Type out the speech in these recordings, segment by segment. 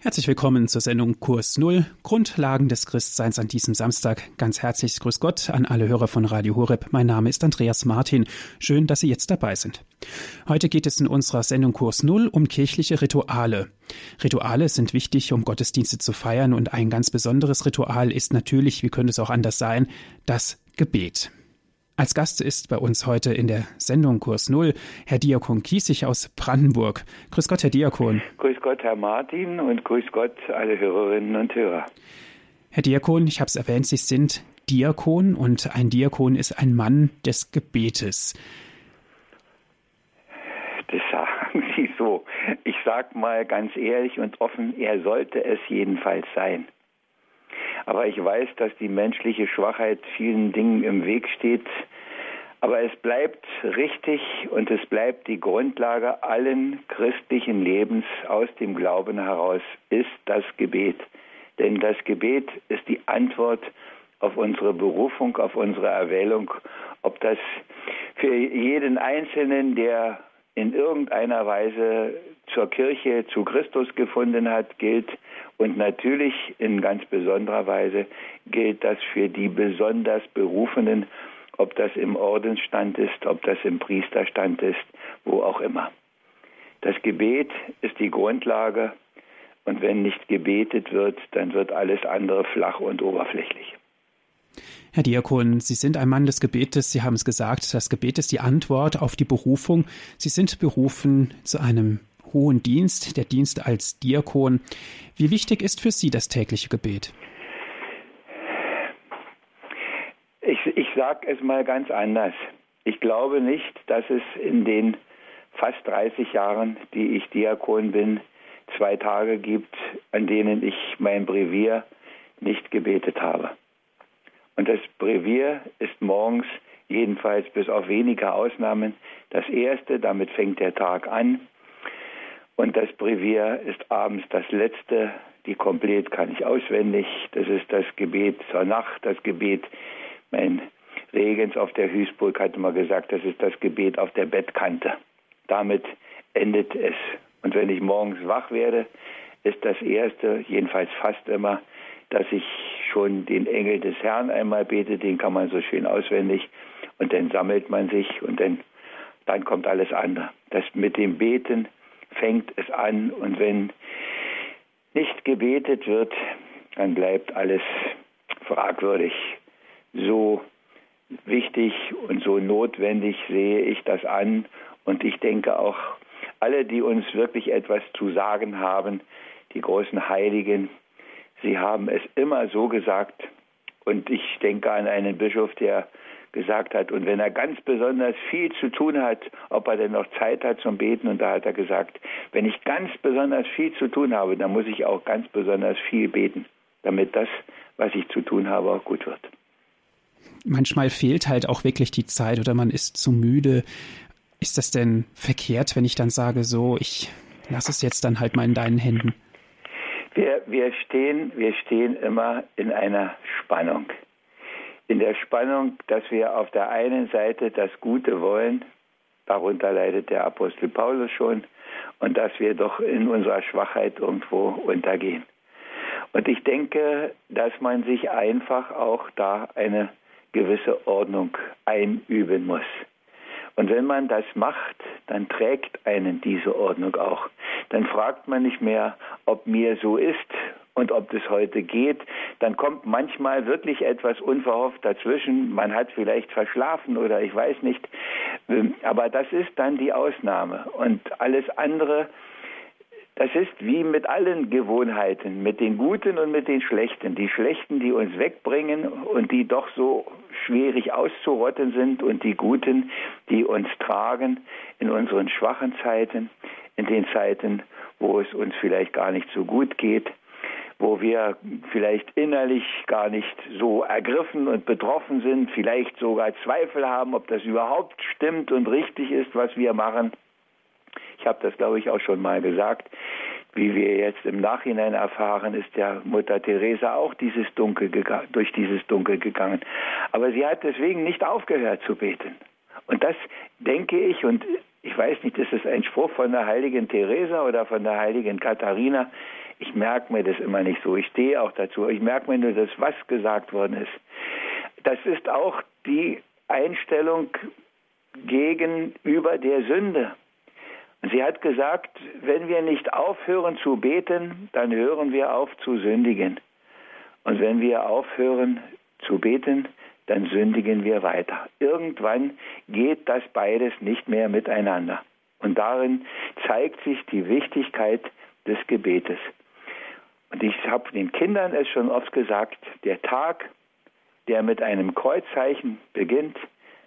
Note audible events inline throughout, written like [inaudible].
Herzlich willkommen zur Sendung Kurs Null, Grundlagen des Christseins an diesem Samstag. Ganz herzliches Grüß Gott an alle Hörer von Radio Horeb. Mein Name ist Andreas Martin. Schön, dass Sie jetzt dabei sind. Heute geht es in unserer Sendung Kurs Null um kirchliche Rituale. Rituale sind wichtig, um Gottesdienste zu feiern und ein ganz besonderes Ritual ist natürlich, wie könnte es auch anders sein, das Gebet. Als Gast ist bei uns heute in der Sendung Kurs Null Herr Diakon Kiesig aus Brandenburg. Grüß Gott, Herr Diakon. Grüß Gott, Herr Martin und grüß Gott, alle Hörerinnen und Hörer. Herr Diakon, ich habe es erwähnt, Sie sind Diakon und ein Diakon ist ein Mann des Gebetes. Das sagen Sie so. Ich sage mal ganz ehrlich und offen, er sollte es jedenfalls sein. Aber ich weiß, dass die menschliche Schwachheit vielen Dingen im Weg steht. Aber es bleibt richtig und es bleibt die Grundlage allen christlichen Lebens aus dem Glauben heraus, ist das Gebet. Denn das Gebet ist die Antwort auf unsere Berufung, auf unsere Erwählung, ob das für jeden Einzelnen, der in irgendeiner Weise zur Kirche, zu Christus gefunden hat, gilt. Und natürlich in ganz besonderer Weise gilt das für die besonders Berufenen, ob das im Ordensstand ist, ob das im Priesterstand ist, wo auch immer. Das Gebet ist die Grundlage und wenn nicht gebetet wird, dann wird alles andere flach und oberflächlich. Herr Diakon, Sie sind ein Mann des Gebetes. Sie haben es gesagt, das Gebet ist die Antwort auf die Berufung. Sie sind berufen zu einem hohen Dienst, der Dienst als Diakon. Wie wichtig ist für Sie das tägliche Gebet? Ich, ich sage es mal ganz anders. Ich glaube nicht, dass es in den fast 30 Jahren, die ich Diakon bin, zwei Tage gibt, an denen ich mein Brevier nicht gebetet habe. Und das Brevier ist morgens, jedenfalls bis auf wenige Ausnahmen, das erste, damit fängt der Tag an. Und das Brevier ist abends das letzte, die Komplett kann ich auswendig. Das ist das Gebet zur Nacht, das Gebet, mein Regens auf der Hüßburg hat immer gesagt, das ist das Gebet auf der Bettkante. Damit endet es. Und wenn ich morgens wach werde, ist das erste, jedenfalls fast immer, dass ich schon den Engel des Herrn einmal bete, den kann man so schön auswendig und dann sammelt man sich und dann, dann kommt alles andere. Das mit dem Beten fängt es an und wenn nicht gebetet wird, dann bleibt alles fragwürdig. So wichtig und so notwendig sehe ich das an und ich denke auch, alle, die uns wirklich etwas zu sagen haben, die großen Heiligen, Sie haben es immer so gesagt. Und ich denke an einen Bischof, der gesagt hat, und wenn er ganz besonders viel zu tun hat, ob er denn noch Zeit hat zum Beten, und da hat er gesagt, wenn ich ganz besonders viel zu tun habe, dann muss ich auch ganz besonders viel beten, damit das, was ich zu tun habe, auch gut wird. Manchmal fehlt halt auch wirklich die Zeit oder man ist zu müde. Ist das denn verkehrt, wenn ich dann sage, so, ich lasse es jetzt dann halt mal in deinen Händen? Wir, wir, stehen, wir stehen immer in einer Spannung. In der Spannung, dass wir auf der einen Seite das Gute wollen, darunter leidet der Apostel Paulus schon, und dass wir doch in unserer Schwachheit irgendwo untergehen. Und ich denke, dass man sich einfach auch da eine gewisse Ordnung einüben muss. Und wenn man das macht, dann trägt einen diese Ordnung auch. Dann fragt man nicht mehr, ob mir so ist und ob das heute geht. Dann kommt manchmal wirklich etwas unverhofft dazwischen. Man hat vielleicht verschlafen oder ich weiß nicht. Aber das ist dann die Ausnahme. Und alles andere das ist wie mit allen Gewohnheiten, mit den guten und mit den schlechten. Die schlechten, die uns wegbringen und die doch so schwierig auszurotten sind und die guten, die uns tragen in unseren schwachen Zeiten, in den Zeiten, wo es uns vielleicht gar nicht so gut geht, wo wir vielleicht innerlich gar nicht so ergriffen und betroffen sind, vielleicht sogar Zweifel haben, ob das überhaupt stimmt und richtig ist, was wir machen. Ich habe das, glaube ich, auch schon mal gesagt. Wie wir jetzt im Nachhinein erfahren, ist ja Mutter Teresa auch dieses Dunkel durch dieses Dunkel gegangen. Aber sie hat deswegen nicht aufgehört zu beten. Und das denke ich, und ich weiß nicht, ist es ein Spruch von der heiligen Teresa oder von der heiligen Katharina? Ich merke mir das immer nicht so. Ich stehe auch dazu. Ich merke mir nur das, was gesagt worden ist. Das ist auch die Einstellung gegenüber der Sünde. Sie hat gesagt, wenn wir nicht aufhören zu beten, dann hören wir auf zu sündigen. Und wenn wir aufhören zu beten, dann sündigen wir weiter. Irgendwann geht das beides nicht mehr miteinander. Und darin zeigt sich die Wichtigkeit des Gebetes. Und ich habe den Kindern es schon oft gesagt, der Tag, der mit einem Kreuzzeichen beginnt,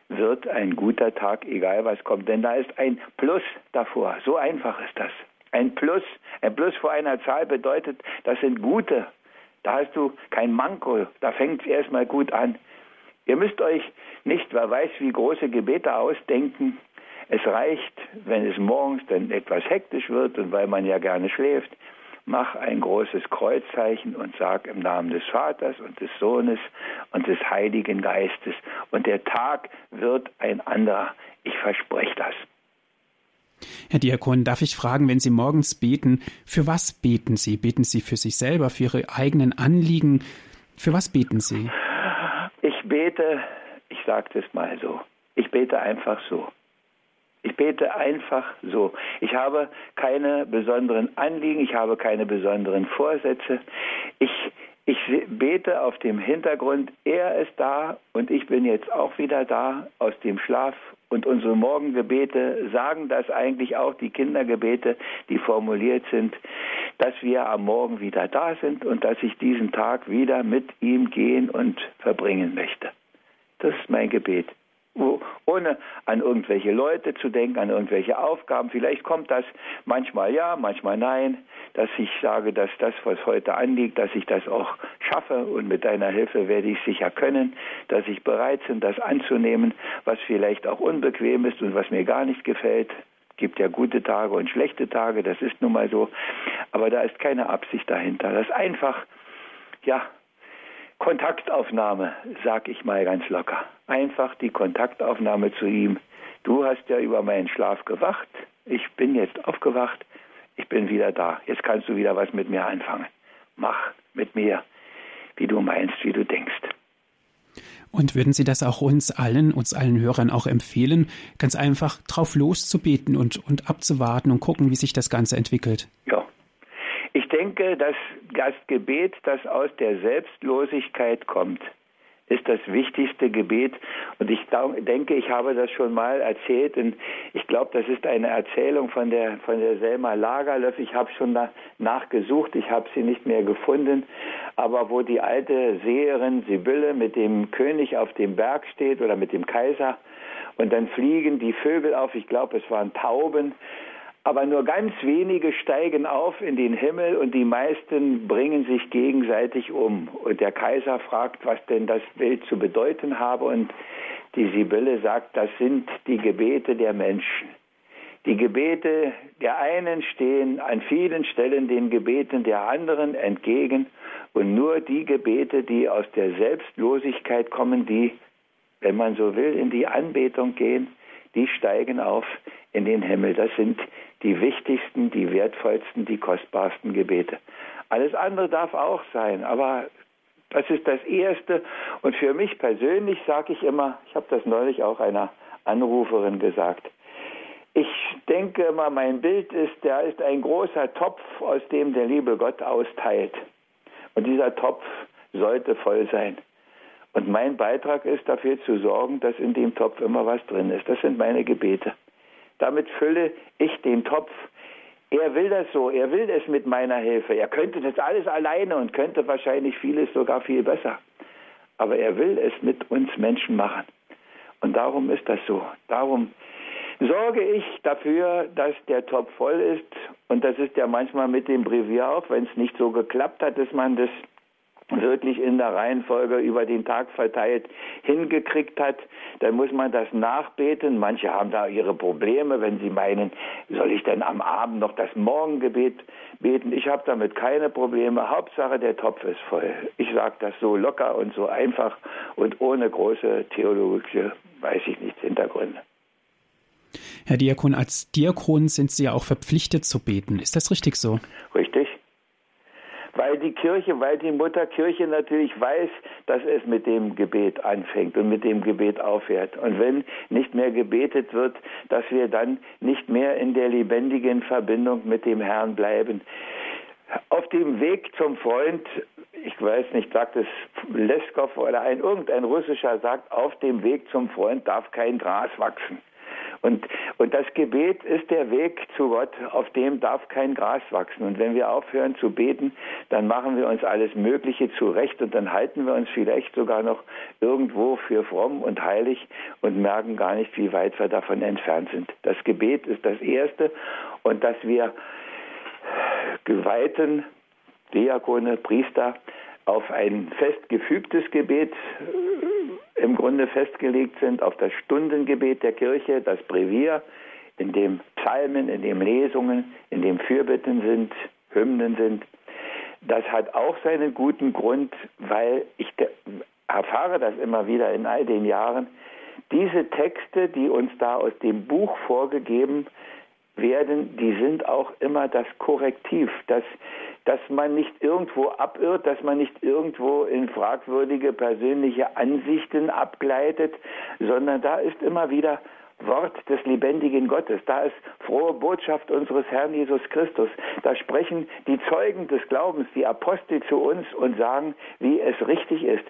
wird ein guter Tag, egal was kommt. Denn da ist ein Plus davor. So einfach ist das. Ein Plus, ein Plus vor einer Zahl bedeutet, das sind gute. Da hast du kein Manko. Da fängt es erstmal gut an. Ihr müsst euch nicht, wer weiß, wie große Gebete ausdenken. Es reicht, wenn es morgens dann etwas hektisch wird und weil man ja gerne schläft, mach ein großes Kreuzzeichen und sag im Namen des Vaters und des Sohnes und des Heiligen Geistes. Und der Tag wird ein anderer. Ich verspreche das. Herr Diakon, darf ich fragen, wenn Sie morgens beten, für was beten Sie? Beten Sie für sich selber, für Ihre eigenen Anliegen? Für was beten Sie? Ich bete, ich sage das mal so, ich bete einfach so. Ich bete einfach so. Ich habe keine besonderen Anliegen, ich habe keine besonderen Vorsätze. Ich, ich bete auf dem Hintergrund, er ist da und ich bin jetzt auch wieder da aus dem Schlaf. Und unsere Morgengebete sagen das eigentlich auch, die Kindergebete, die formuliert sind, dass wir am Morgen wieder da sind und dass ich diesen Tag wieder mit ihm gehen und verbringen möchte. Das ist mein Gebet ohne an irgendwelche Leute zu denken, an irgendwelche Aufgaben. Vielleicht kommt das manchmal ja, manchmal nein, dass ich sage, dass das, was heute anliegt, dass ich das auch schaffe und mit deiner Hilfe werde ich sicher können, dass ich bereit bin, das anzunehmen, was vielleicht auch unbequem ist und was mir gar nicht gefällt. Gibt ja gute Tage und schlechte Tage, das ist nun mal so. Aber da ist keine Absicht dahinter. Das ist einfach, ja, Kontaktaufnahme, sag ich mal ganz locker. Einfach die Kontaktaufnahme zu ihm. Du hast ja über meinen Schlaf gewacht. Ich bin jetzt aufgewacht. Ich bin wieder da. Jetzt kannst du wieder was mit mir anfangen. Mach mit mir, wie du meinst, wie du denkst. Und würden Sie das auch uns allen, uns allen Hörern auch empfehlen, ganz einfach drauf loszubeten und, und abzuwarten und gucken, wie sich das Ganze entwickelt? Ja, denke, dass das Gebet, das aus der Selbstlosigkeit kommt, ist das wichtigste Gebet. Und ich denke, ich habe das schon mal erzählt. Und ich glaube, das ist eine Erzählung von der, von der Selma Lagerlöf. Ich habe schon nachgesucht, ich habe sie nicht mehr gefunden. Aber wo die alte Seherin Sibylle mit dem König auf dem Berg steht oder mit dem Kaiser und dann fliegen die Vögel auf, ich glaube, es waren Tauben aber nur ganz wenige steigen auf in den Himmel und die meisten bringen sich gegenseitig um. Und der Kaiser fragt, was denn das Bild zu bedeuten habe und die Sibylle sagt, das sind die Gebete der Menschen. Die Gebete der einen stehen an vielen Stellen den Gebeten der anderen entgegen und nur die Gebete, die aus der Selbstlosigkeit kommen, die, wenn man so will, in die Anbetung gehen, die steigen auf in den Himmel. Das sind die wichtigsten, die wertvollsten, die kostbarsten Gebete. Alles andere darf auch sein, aber das ist das Erste. Und für mich persönlich sage ich immer, ich habe das neulich auch einer Anruferin gesagt, ich denke immer, mein Bild ist, da ist ein großer Topf, aus dem der liebe Gott austeilt. Und dieser Topf sollte voll sein. Und mein Beitrag ist dafür zu sorgen, dass in dem Topf immer was drin ist. Das sind meine Gebete. Damit fülle ich den Topf. Er will das so, er will es mit meiner Hilfe. Er könnte das alles alleine und könnte wahrscheinlich vieles sogar viel besser. Aber er will es mit uns Menschen machen. Und darum ist das so. Darum sorge ich dafür, dass der Topf voll ist. Und das ist ja manchmal mit dem Brevier auch, wenn es nicht so geklappt hat, dass man das wirklich in der Reihenfolge über den Tag verteilt hingekriegt hat, dann muss man das nachbeten. Manche haben da ihre Probleme, wenn sie meinen, soll ich denn am Abend noch das Morgengebet beten? Ich habe damit keine Probleme. Hauptsache, der Topf ist voll. Ich sage das so locker und so einfach und ohne große theologische, weiß ich nicht, Hintergründe. Herr Diakon, als Diakon sind Sie ja auch verpflichtet zu beten. Ist das richtig so? Richtig. Weil die Kirche, weil die Mutterkirche natürlich weiß, dass es mit dem Gebet anfängt und mit dem Gebet aufhört. Und wenn nicht mehr gebetet wird, dass wir dann nicht mehr in der lebendigen Verbindung mit dem Herrn bleiben. Auf dem Weg zum Freund, ich weiß nicht, sagt es Leskov oder ein irgendein russischer sagt, auf dem Weg zum Freund darf kein Gras wachsen. Und, und das Gebet ist der Weg zu Gott, auf dem darf kein Gras wachsen. Und wenn wir aufhören zu beten, dann machen wir uns alles Mögliche zurecht und dann halten wir uns vielleicht sogar noch irgendwo für fromm und heilig und merken gar nicht, wie weit wir davon entfernt sind. Das Gebet ist das Erste und dass wir geweihten Diakone, Priester auf ein festgefügtes Gebet im Grunde festgelegt sind, auf das Stundengebet der Kirche, das Brevier, in dem Psalmen, in dem Lesungen, in dem Fürbitten sind, Hymnen sind. Das hat auch seinen guten Grund, weil ich erfahre das immer wieder in all den Jahren. Diese Texte, die uns da aus dem Buch vorgegeben werden, die sind auch immer das Korrektiv, dass, dass man nicht irgendwo abirrt, dass man nicht irgendwo in fragwürdige persönliche Ansichten abgleitet, sondern da ist immer wieder Wort des lebendigen Gottes. Da ist frohe Botschaft unseres Herrn Jesus Christus. Da sprechen die Zeugen des Glaubens, die Apostel zu uns und sagen, wie es richtig ist.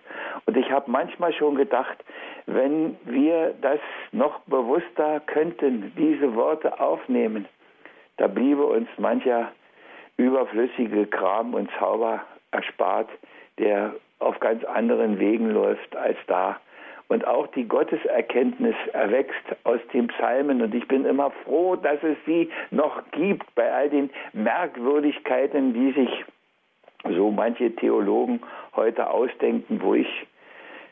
Und ich habe manchmal schon gedacht, wenn wir das noch bewusster könnten, diese Worte aufnehmen, da bliebe uns mancher überflüssige Kram und Zauber erspart, der auf ganz anderen Wegen läuft als da und auch die Gotteserkenntnis erwächst aus den Psalmen. Und ich bin immer froh, dass es sie noch gibt bei all den Merkwürdigkeiten, die sich so manche Theologen heute ausdenken, wo ich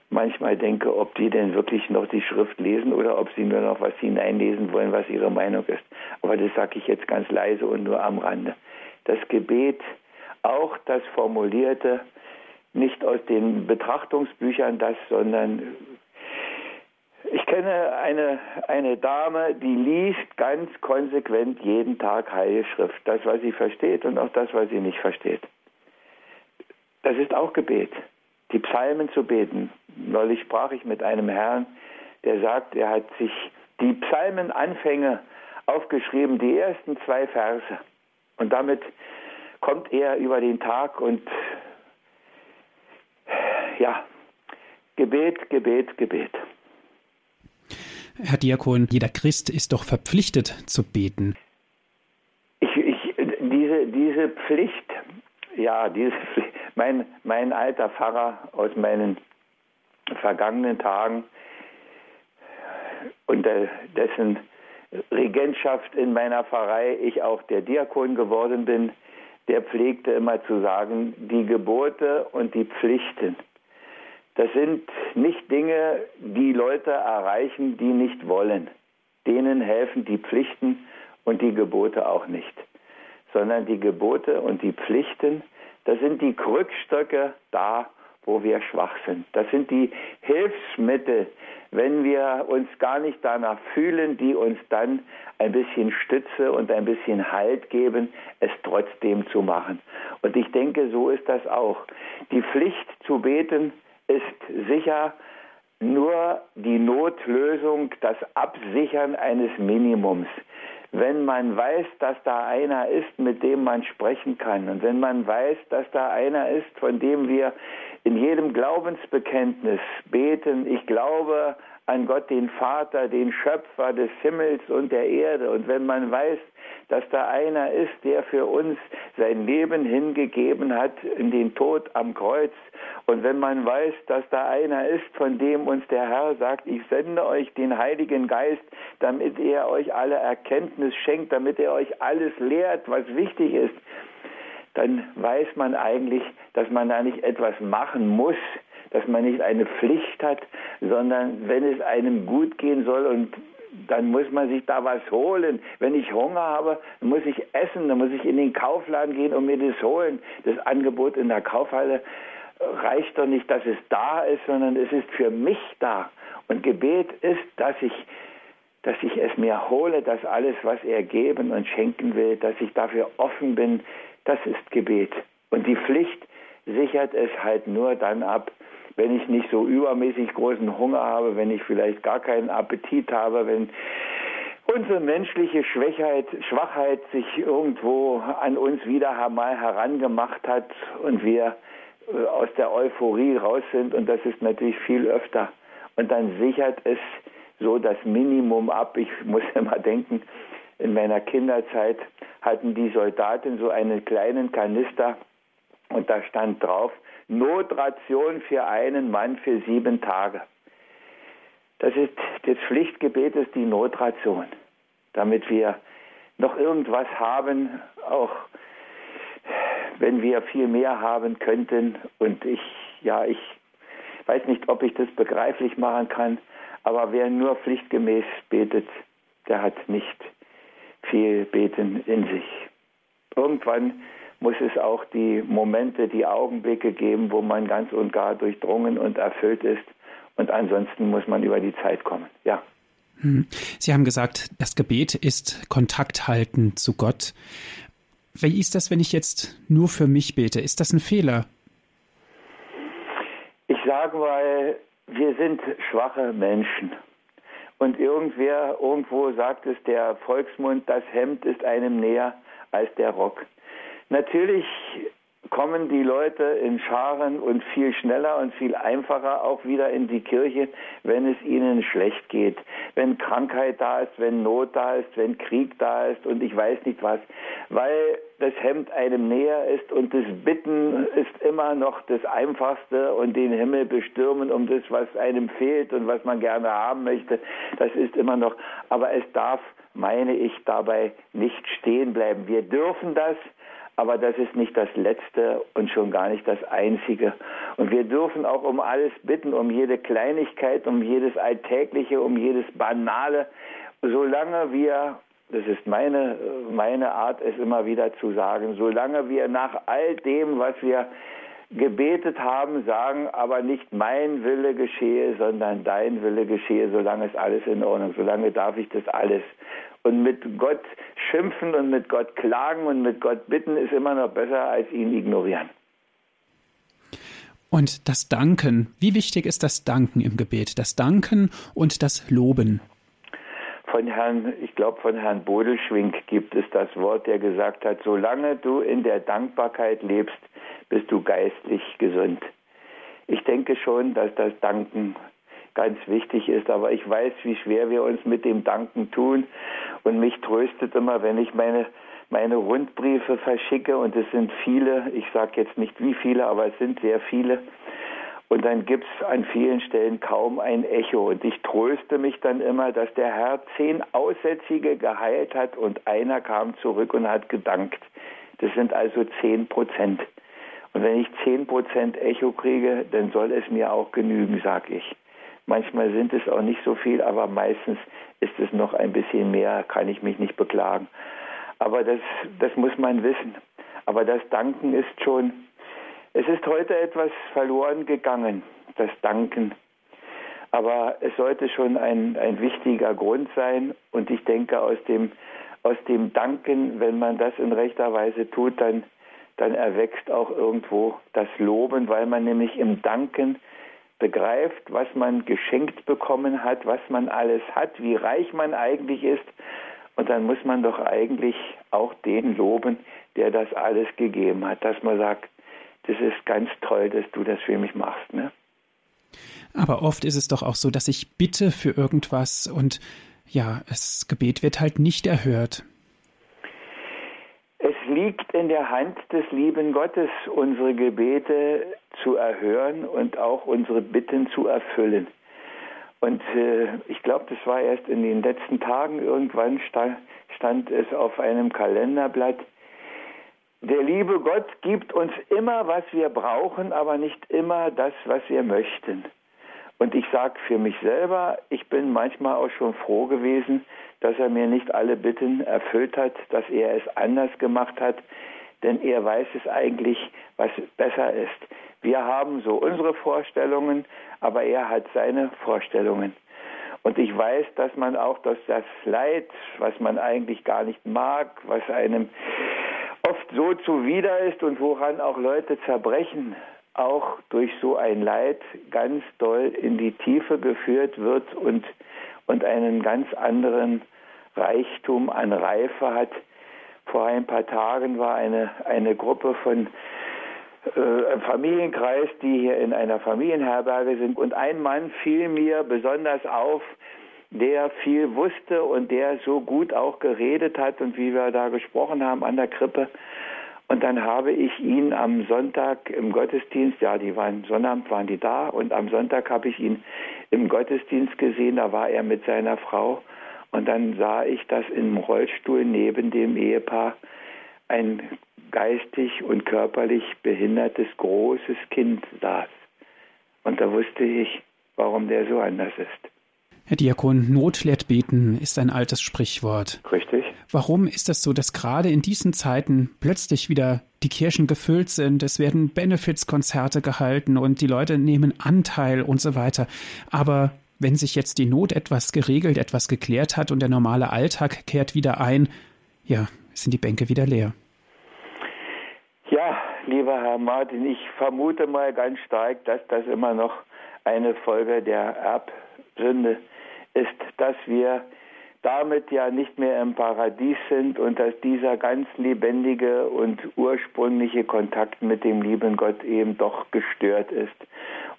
manchmal denke, ob die denn wirklich noch die Schrift lesen oder ob sie nur noch was hineinlesen wollen, was ihre Meinung ist. Aber das sage ich jetzt ganz leise und nur am Rande. Das Gebet, auch das Formulierte, nicht aus den Betrachtungsbüchern das, sondern ich kenne eine, eine Dame, die liest ganz konsequent jeden Tag Heilige Schrift. Das, was sie versteht und auch das, was sie nicht versteht. Das ist auch Gebet. Die Psalmen zu beten. Neulich sprach ich mit einem Herrn, der sagt, er hat sich die Psalmenanfänge aufgeschrieben, die ersten zwei Verse. Und damit kommt er über den Tag und ja, Gebet, Gebet, Gebet. Herr Diakon, jeder Christ ist doch verpflichtet zu beten. Ich, ich, diese, diese Pflicht, ja, diese, mein, mein alter Pfarrer aus meinen vergangenen Tagen, unter dessen Regentschaft in meiner Pfarrei ich auch der Diakon geworden bin, der pflegte immer zu sagen, die Gebote und die Pflichten das sind nicht Dinge, die Leute erreichen, die nicht wollen. Denen helfen die Pflichten und die Gebote auch nicht. Sondern die Gebote und die Pflichten, das sind die Krückstöcke da, wo wir schwach sind. Das sind die Hilfsmittel, wenn wir uns gar nicht danach fühlen, die uns dann ein bisschen Stütze und ein bisschen Halt geben, es trotzdem zu machen. Und ich denke, so ist das auch. Die Pflicht zu beten, ist sicher nur die Notlösung, das Absichern eines Minimums. Wenn man weiß, dass da einer ist, mit dem man sprechen kann und wenn man weiß, dass da einer ist, von dem wir in jedem Glaubensbekenntnis beten, ich glaube an Gott den Vater, den Schöpfer des Himmels und der Erde. Und wenn man weiß, dass da einer ist, der für uns sein Leben hingegeben hat in den Tod am Kreuz. Und wenn man weiß, dass da einer ist, von dem uns der Herr sagt, ich sende euch den Heiligen Geist, damit er euch alle Erkenntnis schenkt, damit er euch alles lehrt, was wichtig ist, dann weiß man eigentlich, dass man da nicht etwas machen muss, dass man nicht eine Pflicht hat, sondern wenn es einem gut gehen soll und dann muss man sich da was holen. Wenn ich Hunger habe, muss ich essen, dann muss ich in den Kaufladen gehen und mir das holen. Das Angebot in der Kaufhalle reicht doch nicht, dass es da ist, sondern es ist für mich da. Und Gebet ist, dass ich, dass ich es mir hole, dass alles, was er geben und schenken will, dass ich dafür offen bin, das ist Gebet. Und die Pflicht sichert es halt nur dann ab, wenn ich nicht so übermäßig großen Hunger habe, wenn ich vielleicht gar keinen Appetit habe, wenn unsere menschliche Schwachheit, Schwachheit sich irgendwo an uns wieder mal herangemacht hat und wir äh, aus der Euphorie raus sind und das ist natürlich viel öfter. Und dann sichert es so das Minimum ab. Ich [laughs] muss immer denken, in meiner Kinderzeit hatten die Soldaten so einen kleinen Kanister und da stand drauf, Notration für einen Mann für sieben Tage. Das ist das Pflichtgebet ist die Notration, damit wir noch irgendwas haben, auch wenn wir viel mehr haben könnten. Und ich, ja, ich weiß nicht, ob ich das begreiflich machen kann, aber wer nur pflichtgemäß betet, der hat nicht viel Beten in sich. Irgendwann muss es auch die Momente, die Augenblicke geben, wo man ganz und gar durchdrungen und erfüllt ist. Und ansonsten muss man über die Zeit kommen. Ja. Hm. Sie haben gesagt, das Gebet ist Kontakt halten zu Gott. Wie ist das, wenn ich jetzt nur für mich bete? Ist das ein Fehler? Ich sage mal, wir sind schwache Menschen. Und irgendwer, irgendwo sagt es der Volksmund, das Hemd ist einem näher als der Rock. Natürlich kommen die Leute in Scharen und viel schneller und viel einfacher auch wieder in die Kirche, wenn es ihnen schlecht geht, wenn Krankheit da ist, wenn Not da ist, wenn Krieg da ist und ich weiß nicht was, weil das Hemd einem näher ist und das Bitten ist immer noch das Einfachste und den Himmel bestürmen um das, was einem fehlt und was man gerne haben möchte, das ist immer noch, aber es darf, meine ich, dabei nicht stehen bleiben. Wir dürfen das, aber das ist nicht das Letzte und schon gar nicht das Einzige. Und wir dürfen auch um alles bitten, um jede Kleinigkeit, um jedes Alltägliche, um jedes Banale, solange wir, das ist meine, meine Art, es immer wieder zu sagen, solange wir nach all dem, was wir gebetet haben, sagen, aber nicht mein Wille geschehe, sondern dein Wille geschehe, solange ist alles in Ordnung, solange darf ich das alles. Und mit Gott schimpfen und mit Gott klagen und mit Gott bitten ist immer noch besser als ihn ignorieren. Und das Danken, wie wichtig ist das Danken im Gebet? Das Danken und das Loben. Von Herrn, ich glaube, von Herrn Bodelschwing gibt es das Wort, der gesagt hat, solange du in der Dankbarkeit lebst, bist du geistlich gesund. Ich denke schon, dass das Danken ganz wichtig ist, aber ich weiß, wie schwer wir uns mit dem Danken tun und mich tröstet immer, wenn ich meine meine Rundbriefe verschicke und es sind viele, ich sage jetzt nicht wie viele, aber es sind sehr viele. Und dann gibt es an vielen Stellen kaum ein Echo. Und ich tröste mich dann immer, dass der Herr zehn Aussätzige geheilt hat und einer kam zurück und hat gedankt. Das sind also zehn Prozent. Und wenn ich zehn Prozent Echo kriege, dann soll es mir auch genügen, sag ich. Manchmal sind es auch nicht so viel, aber meistens ist es noch ein bisschen mehr, kann ich mich nicht beklagen. Aber das, das muss man wissen. Aber das Danken ist schon, es ist heute etwas verloren gegangen, das Danken. Aber es sollte schon ein, ein wichtiger Grund sein. Und ich denke, aus dem, aus dem Danken, wenn man das in rechter Weise tut, dann, dann erwächst auch irgendwo das Loben, weil man nämlich im Danken begreift, was man geschenkt bekommen hat, was man alles hat, wie reich man eigentlich ist. Und dann muss man doch eigentlich auch den loben, der das alles gegeben hat, dass man sagt, das ist ganz toll, dass du das für mich machst. Ne? Aber oft ist es doch auch so, dass ich bitte für irgendwas und ja, das Gebet wird halt nicht erhört. Es liegt in der Hand des lieben Gottes, unsere Gebete zu erhören und auch unsere Bitten zu erfüllen. Und äh, ich glaube, das war erst in den letzten Tagen irgendwann stand, stand es auf einem Kalenderblatt. Der liebe Gott gibt uns immer, was wir brauchen, aber nicht immer das, was wir möchten. Und ich sage für mich selber, ich bin manchmal auch schon froh gewesen, dass er mir nicht alle Bitten erfüllt hat, dass er es anders gemacht hat, denn er weiß es eigentlich, was besser ist. Wir haben so unsere Vorstellungen, aber er hat seine Vorstellungen. Und ich weiß, dass man auch durch das Leid, was man eigentlich gar nicht mag, was einem oft so zuwider ist und woran auch Leute zerbrechen, auch durch so ein Leid ganz doll in die Tiefe geführt wird und, und einen ganz anderen Reichtum an Reife hat. Vor ein paar Tagen war eine, eine Gruppe von äh, Familienkreis, die hier in einer Familienherberge sind. Und ein Mann fiel mir besonders auf, der viel wusste und der so gut auch geredet hat und wie wir da gesprochen haben an der Krippe. Und dann habe ich ihn am Sonntag im Gottesdienst, ja, die waren, Sonnabend waren die da und am Sonntag habe ich ihn im Gottesdienst gesehen, da war er mit seiner Frau und dann sah ich, dass im Rollstuhl neben dem Ehepaar ein geistig und körperlich behindertes großes Kind saß. Und da wusste ich, warum der so anders ist. Herr Diakon, Not lehrt beten ist ein altes Sprichwort. Richtig. Warum ist das so, dass gerade in diesen Zeiten plötzlich wieder die Kirchen gefüllt sind, es werden Benefizkonzerte gehalten und die Leute nehmen Anteil und so weiter. Aber wenn sich jetzt die Not etwas geregelt, etwas geklärt hat und der normale Alltag kehrt wieder ein, ja, sind die Bänke wieder leer. Lieber Herr Martin, ich vermute mal ganz stark, dass das immer noch eine Folge der Erbsünde ist, dass wir damit ja nicht mehr im Paradies sind und dass dieser ganz lebendige und ursprüngliche Kontakt mit dem lieben Gott eben doch gestört ist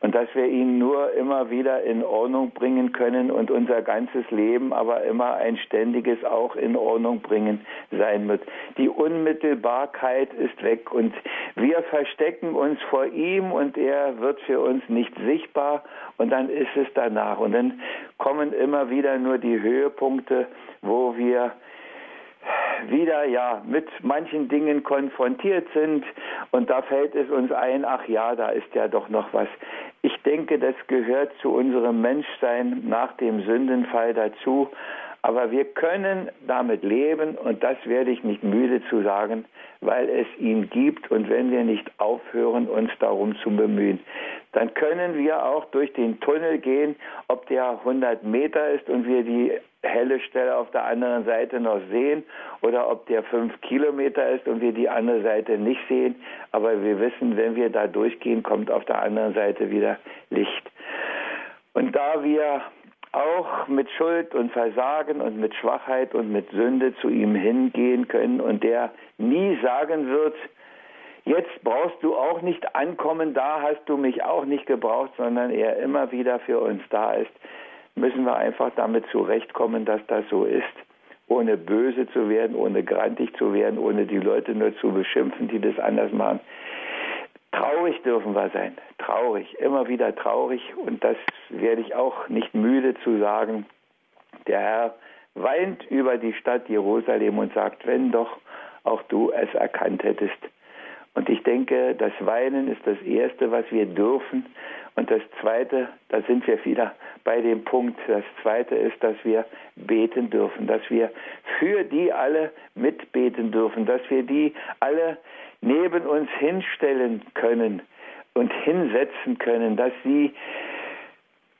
und dass wir ihn nur immer wieder in Ordnung bringen können und unser ganzes Leben aber immer ein ständiges auch in Ordnung bringen sein wird. Die Unmittelbarkeit ist weg und wir verstecken uns vor ihm und er wird für uns nicht sichtbar und dann ist es danach und dann kommen immer wieder nur die Höhepunkte, wo wir wieder ja mit manchen Dingen konfrontiert sind. Und da fällt es uns ein, ach ja, da ist ja doch noch was. Ich denke, das gehört zu unserem Menschsein nach dem Sündenfall dazu, aber wir können damit leben und das werde ich nicht müde zu sagen, weil es ihn gibt. Und wenn wir nicht aufhören, uns darum zu bemühen, dann können wir auch durch den Tunnel gehen, ob der 100 Meter ist und wir die helle Stelle auf der anderen Seite noch sehen oder ob der fünf Kilometer ist und wir die andere Seite nicht sehen. Aber wir wissen, wenn wir da durchgehen, kommt auf der anderen Seite wieder Licht. Und da wir auch mit Schuld und Versagen und mit Schwachheit und mit Sünde zu ihm hingehen können und der nie sagen wird, jetzt brauchst du auch nicht ankommen, da hast du mich auch nicht gebraucht, sondern er immer wieder für uns da ist, müssen wir einfach damit zurechtkommen, dass das so ist, ohne böse zu werden, ohne grantig zu werden, ohne die Leute nur zu beschimpfen, die das anders machen. Traurig dürfen wir sein, traurig, immer wieder traurig und das werde ich auch nicht müde zu sagen. Der Herr weint über die Stadt Jerusalem und sagt, wenn doch auch du es erkannt hättest. Und ich denke, das Weinen ist das Erste, was wir dürfen. Und das Zweite, da sind wir wieder bei dem Punkt, das Zweite ist, dass wir beten dürfen, dass wir für die alle mitbeten dürfen, dass wir die alle neben uns hinstellen können und hinsetzen können, dass sie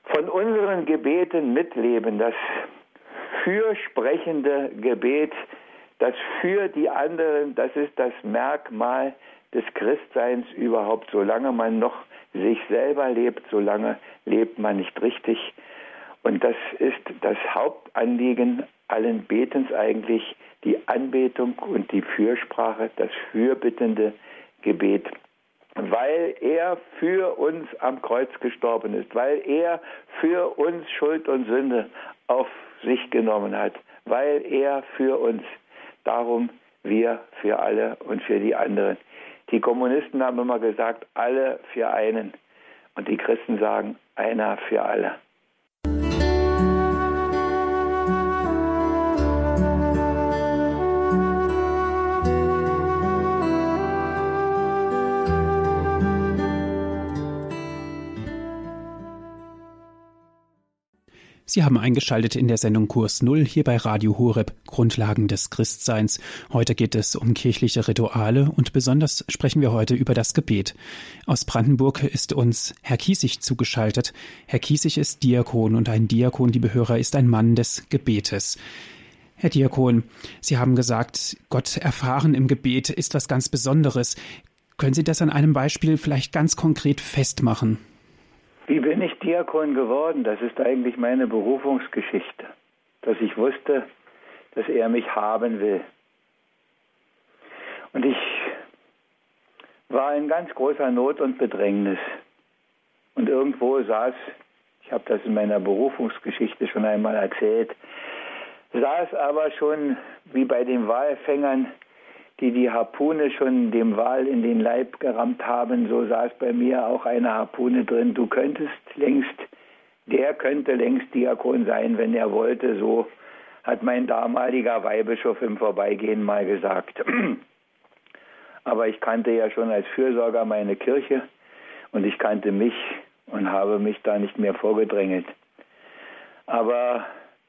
von unseren Gebeten mitleben, das fürsprechende Gebet, das für die anderen, das ist das Merkmal des Christseins überhaupt. Solange man noch sich selber lebt, solange lebt man nicht richtig. Und das ist das Hauptanliegen allen Betens eigentlich, die Anbetung und die Fürsprache, das fürbittende Gebet. Weil er für uns am Kreuz gestorben ist, weil er für uns Schuld und Sünde auf sich genommen hat, weil er für uns, darum wir für alle und für die anderen. Die Kommunisten haben immer gesagt, alle für einen. Und die Christen sagen, einer für alle. Sie haben eingeschaltet in der Sendung Kurs Null hier bei Radio Horeb Grundlagen des Christseins. Heute geht es um kirchliche Rituale und besonders sprechen wir heute über das Gebet. Aus Brandenburg ist uns Herr Kiesig zugeschaltet. Herr Kiesig ist Diakon und ein Diakon, liebe Hörer, ist ein Mann des Gebetes. Herr Diakon, Sie haben gesagt, Gott erfahren im Gebet ist was ganz Besonderes. Können Sie das an einem Beispiel vielleicht ganz konkret festmachen? Wie bin ich Diakon geworden? Das ist eigentlich meine Berufungsgeschichte, dass ich wusste, dass er mich haben will. Und ich war in ganz großer Not und Bedrängnis. Und irgendwo saß, ich habe das in meiner Berufungsgeschichte schon einmal erzählt, saß aber schon wie bei den Walfängern, die die Harpune schon dem Wal in den Leib gerammt haben, so saß bei mir auch eine Harpune drin. Du könntest längst, der könnte längst Diakon sein, wenn er wollte, so hat mein damaliger Weihbischof im Vorbeigehen mal gesagt. [clears throat] Aber ich kannte ja schon als Fürsorger meine Kirche und ich kannte mich und habe mich da nicht mehr vorgedrängelt. Aber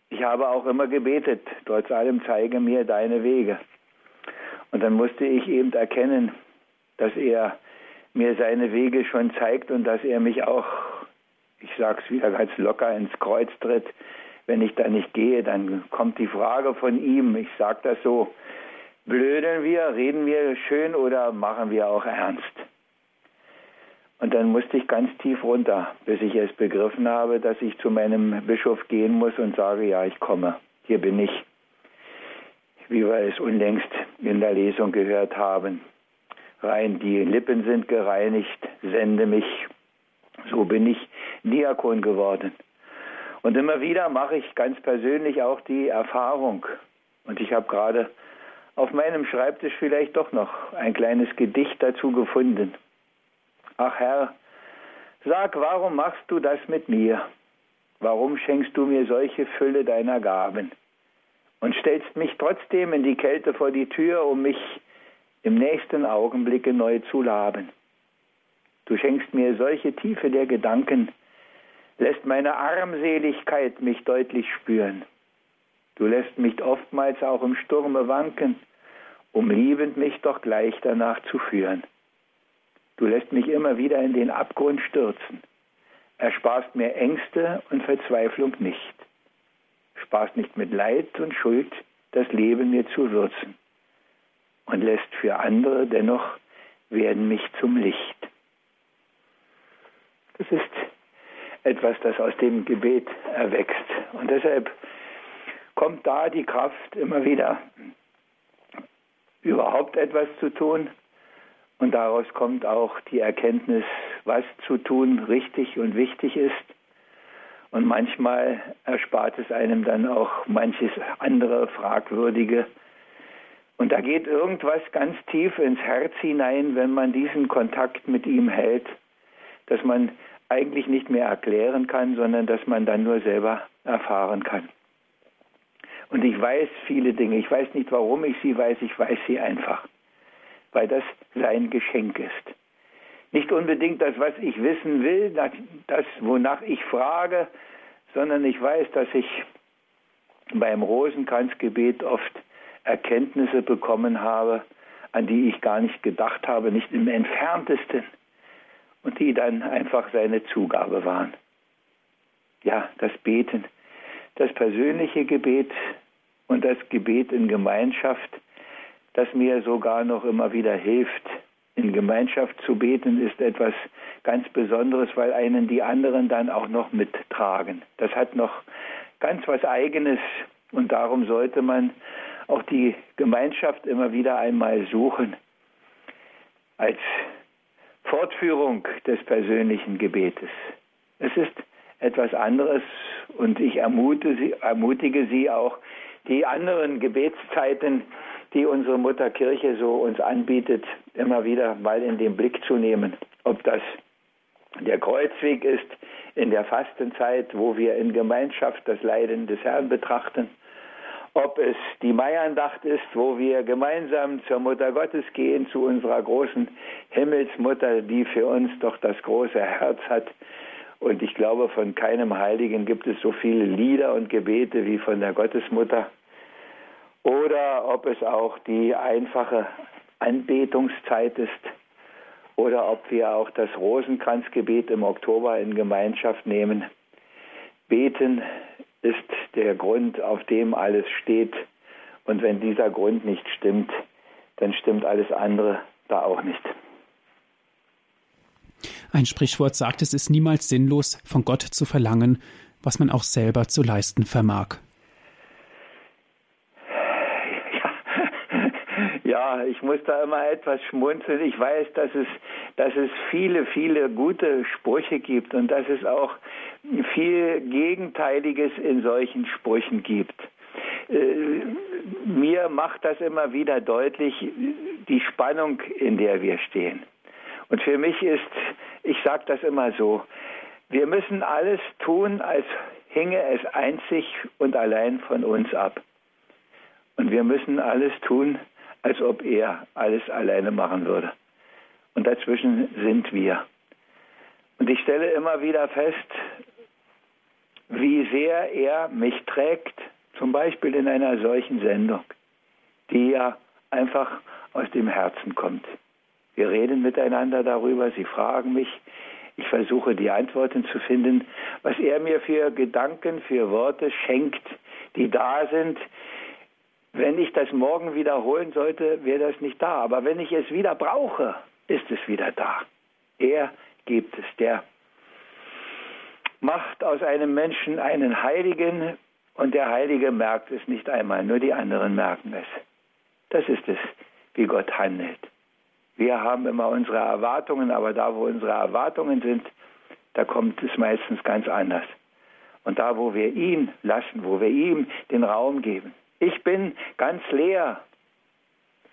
ich habe auch immer gebetet, trotz allem zeige mir deine Wege. Und dann musste ich eben erkennen, dass er mir seine Wege schon zeigt und dass er mich auch, ich sage es wieder ganz locker, ins Kreuz tritt. Wenn ich da nicht gehe, dann kommt die Frage von ihm, ich sage das so, blödeln wir, reden wir schön oder machen wir auch ernst? Und dann musste ich ganz tief runter, bis ich es begriffen habe, dass ich zu meinem Bischof gehen muss und sage, ja, ich komme, hier bin ich, wie wir es unlängst in der Lesung gehört haben. Rein die Lippen sind gereinigt, sende mich. So bin ich Diakon geworden. Und immer wieder mache ich ganz persönlich auch die Erfahrung. Und ich habe gerade auf meinem Schreibtisch vielleicht doch noch ein kleines Gedicht dazu gefunden. Ach Herr, sag, warum machst du das mit mir? Warum schenkst du mir solche Fülle deiner Gaben? Und stellst mich trotzdem in die Kälte vor die Tür, um mich im nächsten Augenblicke neu zu laben. Du schenkst mir solche Tiefe der Gedanken, lässt meine Armseligkeit mich deutlich spüren. Du lässt mich oftmals auch im Sturme wanken, um liebend mich doch gleich danach zu führen. Du lässt mich immer wieder in den Abgrund stürzen. Ersparst mir Ängste und Verzweiflung nicht. Sparst nicht mit Leid und Schuld das Leben mir zu würzen. Und lässt für andere dennoch werden mich zum Licht. Das ist etwas, das aus dem Gebet erwächst. Und deshalb kommt da die Kraft immer wieder, überhaupt etwas zu tun und daraus kommt auch die Erkenntnis, was zu tun richtig und wichtig ist. Und manchmal erspart es einem dann auch manches andere Fragwürdige. Und da geht irgendwas ganz tief ins Herz hinein, wenn man diesen Kontakt mit ihm hält, dass man eigentlich nicht mehr erklären kann, sondern dass man dann nur selber erfahren kann. Und ich weiß viele Dinge. Ich weiß nicht, warum ich sie weiß. Ich weiß sie einfach weil das sein Geschenk ist. Nicht unbedingt das, was ich wissen will, das, wonach ich frage, sondern ich weiß, dass ich beim Rosenkranzgebet oft Erkenntnisse bekommen habe, an die ich gar nicht gedacht habe, nicht im entferntesten, und die dann einfach seine Zugabe waren. Ja, das Beten, das persönliche Gebet und das Gebet in Gemeinschaft, das mir sogar noch immer wieder hilft. In Gemeinschaft zu beten ist etwas ganz Besonderes, weil einen die anderen dann auch noch mittragen. Das hat noch ganz was Eigenes und darum sollte man auch die Gemeinschaft immer wieder einmal suchen als Fortführung des persönlichen Gebetes. Es ist etwas anderes und ich ermutige Sie, ermutige Sie auch, die anderen Gebetszeiten die unsere Mutter Kirche so uns anbietet, immer wieder mal in den Blick zu nehmen. Ob das der Kreuzweg ist in der Fastenzeit, wo wir in Gemeinschaft das Leiden des Herrn betrachten, ob es die Maiandacht ist, wo wir gemeinsam zur Mutter Gottes gehen, zu unserer großen Himmelsmutter, die für uns doch das große Herz hat. Und ich glaube, von keinem Heiligen gibt es so viele Lieder und Gebete wie von der Gottesmutter oder ob es auch die einfache Anbetungszeit ist oder ob wir auch das Rosenkranzgebet im Oktober in Gemeinschaft nehmen. Beten ist der Grund, auf dem alles steht Und wenn dieser Grund nicht stimmt, dann stimmt alles andere da auch nicht. Ein Sprichwort sagt, es ist niemals sinnlos, von Gott zu verlangen, was man auch selber zu leisten vermag. Ich muss da immer etwas schmunzeln. Ich weiß, dass es, dass es viele, viele gute Sprüche gibt und dass es auch viel Gegenteiliges in solchen Sprüchen gibt. Äh, mir macht das immer wieder deutlich, die Spannung, in der wir stehen. Und für mich ist, ich sage das immer so, wir müssen alles tun, als hinge es einzig und allein von uns ab. Und wir müssen alles tun, als ob er alles alleine machen würde. Und dazwischen sind wir. Und ich stelle immer wieder fest, wie sehr er mich trägt, zum Beispiel in einer solchen Sendung, die ja einfach aus dem Herzen kommt. Wir reden miteinander darüber, Sie fragen mich, ich versuche die Antworten zu finden, was er mir für Gedanken, für Worte schenkt, die da sind. Wenn ich das morgen wiederholen sollte, wäre das nicht da. Aber wenn ich es wieder brauche, ist es wieder da. Er gibt es, der macht aus einem Menschen einen Heiligen und der Heilige merkt es nicht einmal, nur die anderen merken es. Das ist es, wie Gott handelt. Wir haben immer unsere Erwartungen, aber da, wo unsere Erwartungen sind, da kommt es meistens ganz anders. Und da, wo wir ihn lassen, wo wir ihm den Raum geben. Ich bin ganz leer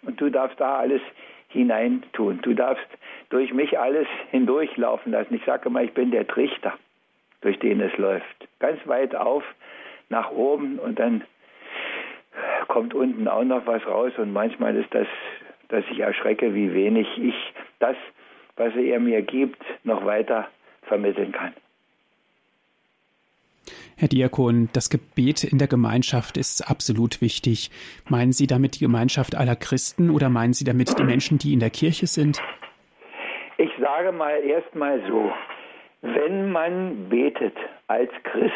und du darfst da alles hineintun. Du darfst durch mich alles hindurchlaufen lassen. Ich sage immer, ich bin der Trichter, durch den es läuft. Ganz weit auf, nach oben und dann kommt unten auch noch was raus und manchmal ist das dass ich erschrecke, wie wenig ich das, was er mir gibt, noch weiter vermitteln kann. Herr Diakon, das Gebet in der Gemeinschaft ist absolut wichtig. Meinen Sie damit die Gemeinschaft aller Christen oder meinen Sie damit die Menschen, die in der Kirche sind? Ich sage mal erst mal so, wenn man betet als Christ,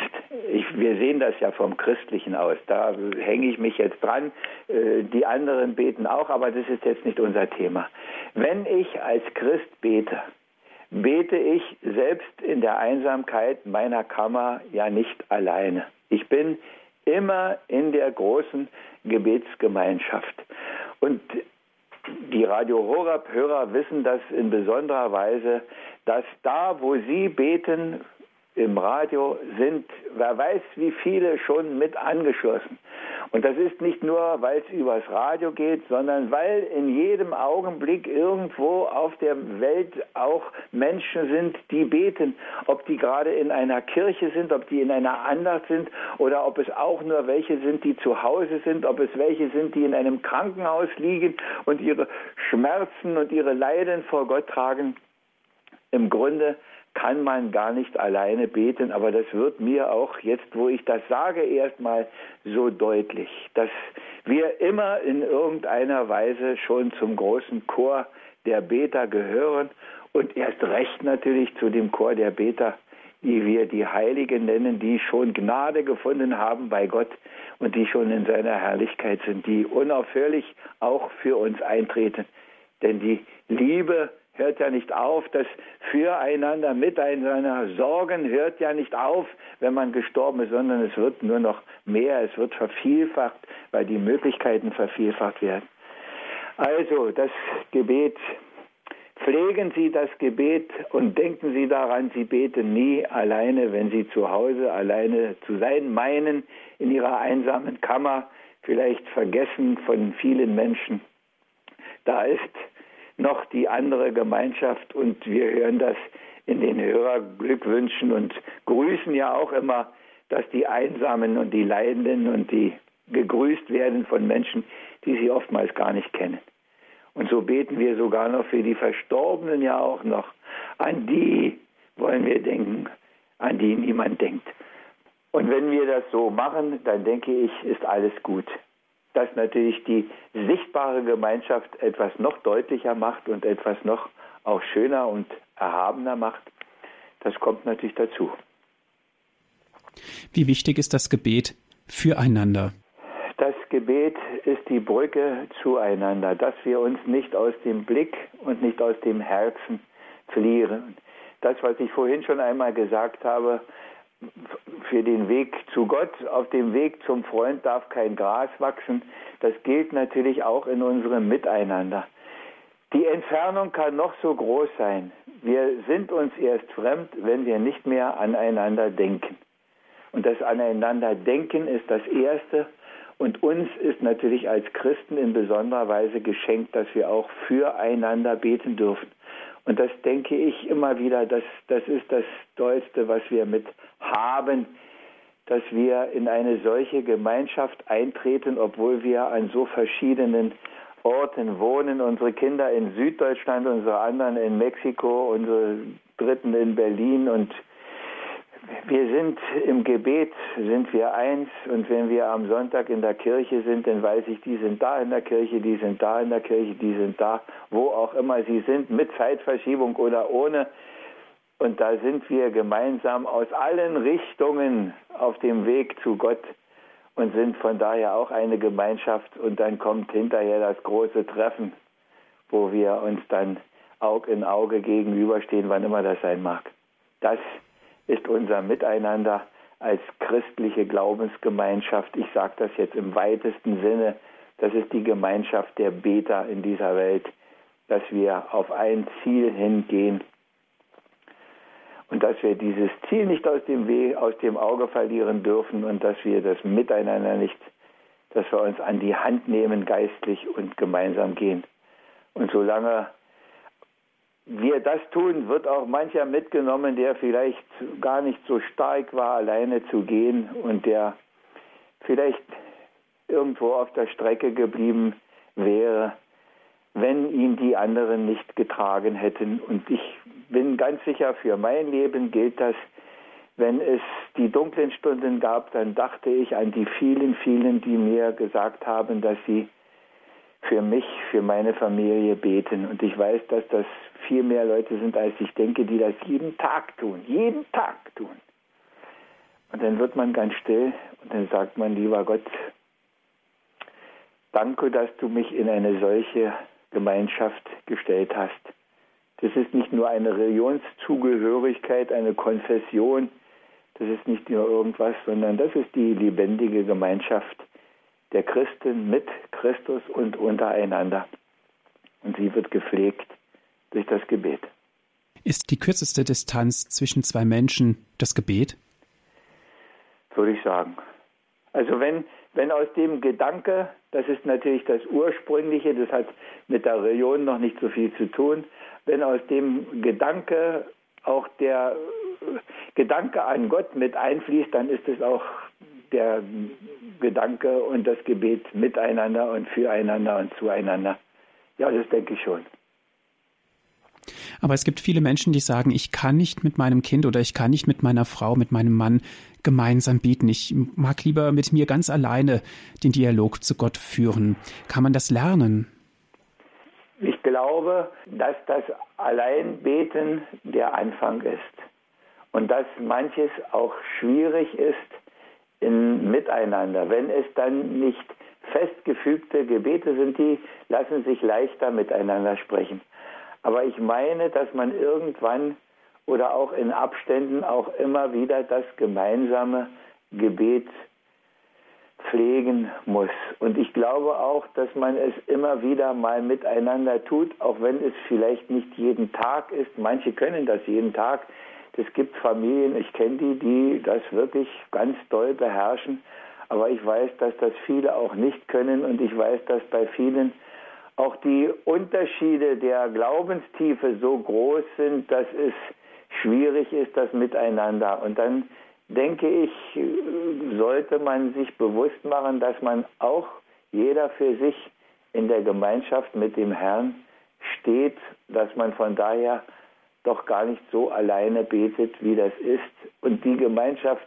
ich, wir sehen das ja vom Christlichen aus, da hänge ich mich jetzt dran, äh, die anderen beten auch, aber das ist jetzt nicht unser Thema. Wenn ich als Christ bete, bete ich selbst in der Einsamkeit meiner Kammer ja nicht alleine. Ich bin immer in der großen Gebetsgemeinschaft. Und die Radio Horab-Hörer wissen das in besonderer Weise, dass da, wo sie beten, im Radio sind, wer weiß, wie viele schon mit angeschlossen. Und das ist nicht nur, weil es übers Radio geht, sondern weil in jedem Augenblick irgendwo auf der Welt auch Menschen sind, die beten. Ob die gerade in einer Kirche sind, ob die in einer Andacht sind oder ob es auch nur welche sind, die zu Hause sind, ob es welche sind, die in einem Krankenhaus liegen und ihre Schmerzen und ihre Leiden vor Gott tragen. Im Grunde kann man gar nicht alleine beten, aber das wird mir auch jetzt, wo ich das sage, erstmal so deutlich, dass wir immer in irgendeiner Weise schon zum großen Chor der Beter gehören und erst recht natürlich zu dem Chor der Beter, die wir die Heiligen nennen, die schon Gnade gefunden haben bei Gott und die schon in seiner Herrlichkeit sind, die unaufhörlich auch für uns eintreten. Denn die Liebe hört ja nicht auf, das Füreinander, Miteinander, Sorgen hört ja nicht auf, wenn man gestorben ist, sondern es wird nur noch mehr, es wird vervielfacht, weil die Möglichkeiten vervielfacht werden. Also das Gebet, pflegen Sie das Gebet und denken Sie daran, Sie beten nie alleine, wenn Sie zu Hause alleine zu sein meinen, in Ihrer einsamen Kammer, vielleicht vergessen von vielen Menschen. Da ist noch die andere Gemeinschaft und wir hören das in den Hörerglückwünschen und grüßen ja auch immer, dass die Einsamen und die Leidenden und die gegrüßt werden von Menschen, die sie oftmals gar nicht kennen. Und so beten wir sogar noch für die Verstorbenen ja auch noch. An die wollen wir denken, an die niemand denkt. Und wenn wir das so machen, dann denke ich, ist alles gut das natürlich die sichtbare Gemeinschaft etwas noch deutlicher macht und etwas noch auch schöner und erhabener macht. Das kommt natürlich dazu. Wie wichtig ist das Gebet füreinander? Das Gebet ist die Brücke zueinander, dass wir uns nicht aus dem Blick und nicht aus dem Herzen verlieren. Das, was ich vorhin schon einmal gesagt habe, für den Weg zu Gott, auf dem Weg zum Freund darf kein Gras wachsen. Das gilt natürlich auch in unserem Miteinander. Die Entfernung kann noch so groß sein. Wir sind uns erst fremd, wenn wir nicht mehr aneinander denken. Und das Aneinander denken ist das Erste. Und uns ist natürlich als Christen in besonderer Weise geschenkt, dass wir auch füreinander beten dürfen. Und das denke ich immer wieder, das, das ist das Tollste, was wir mit haben, dass wir in eine solche Gemeinschaft eintreten, obwohl wir an so verschiedenen Orten wohnen. Unsere Kinder in Süddeutschland, unsere anderen in Mexiko, unsere Dritten in Berlin und wir sind im Gebet, sind wir eins und wenn wir am Sonntag in der Kirche sind, dann weiß ich, die sind da in der Kirche, die sind da in der Kirche, die sind da, wo auch immer sie sind, mit Zeitverschiebung oder ohne. Und da sind wir gemeinsam aus allen Richtungen auf dem Weg zu Gott und sind von daher auch eine Gemeinschaft. Und dann kommt hinterher das große Treffen, wo wir uns dann Auge in Auge gegenüberstehen, wann immer das sein mag. Das ist unser Miteinander als christliche Glaubensgemeinschaft. Ich sage das jetzt im weitesten Sinne. Das ist die Gemeinschaft der Beter in dieser Welt, dass wir auf ein Ziel hingehen und dass wir dieses Ziel nicht aus dem, Weh, aus dem Auge verlieren dürfen und dass wir das Miteinander nicht, dass wir uns an die Hand nehmen geistlich und gemeinsam gehen. Und solange wir das tun, wird auch mancher mitgenommen, der vielleicht gar nicht so stark war, alleine zu gehen und der vielleicht irgendwo auf der Strecke geblieben wäre, wenn ihn die anderen nicht getragen hätten. Und ich bin ganz sicher, für mein Leben gilt das, wenn es die dunklen Stunden gab, dann dachte ich an die vielen, vielen, die mir gesagt haben, dass sie für mich, für meine Familie beten. Und ich weiß, dass das viel mehr Leute sind, als ich denke, die das jeden Tag tun, jeden Tag tun. Und dann wird man ganz still und dann sagt man, lieber Gott, danke, dass du mich in eine solche Gemeinschaft gestellt hast. Das ist nicht nur eine Religionszugehörigkeit, eine Konfession, das ist nicht nur irgendwas, sondern das ist die lebendige Gemeinschaft der Christen mit Christus und untereinander. Und sie wird gepflegt durch das Gebet. Ist die kürzeste Distanz zwischen zwei Menschen das Gebet? Würde ich sagen. Also wenn, wenn aus dem Gedanke, das ist natürlich das Ursprüngliche, das hat mit der Religion noch nicht so viel zu tun, wenn aus dem Gedanke auch der Gedanke an Gott mit einfließt, dann ist es auch der Gedanke und das Gebet miteinander und füreinander und zueinander. Ja, das denke ich schon. Aber es gibt viele Menschen, die sagen, ich kann nicht mit meinem Kind oder ich kann nicht mit meiner Frau, mit meinem Mann gemeinsam beten. Ich mag lieber mit mir ganz alleine den Dialog zu Gott führen. Kann man das lernen? Ich glaube, dass das Alleinbeten der Anfang ist und dass manches auch schwierig ist in Miteinander. Wenn es dann nicht festgefügte Gebete sind, die lassen sich leichter miteinander sprechen. Aber ich meine, dass man irgendwann oder auch in Abständen auch immer wieder das gemeinsame Gebet pflegen muss. Und ich glaube auch, dass man es immer wieder mal miteinander tut, auch wenn es vielleicht nicht jeden Tag ist. Manche können das jeden Tag. Es gibt Familien, ich kenne die, die das wirklich ganz doll beherrschen. Aber ich weiß, dass das viele auch nicht können und ich weiß, dass bei vielen auch die Unterschiede der Glaubenstiefe so groß sind, dass es schwierig ist, das miteinander. Und dann denke ich, sollte man sich bewusst machen, dass man auch jeder für sich in der Gemeinschaft mit dem Herrn steht, dass man von daher doch gar nicht so alleine betet, wie das ist. Und die Gemeinschaft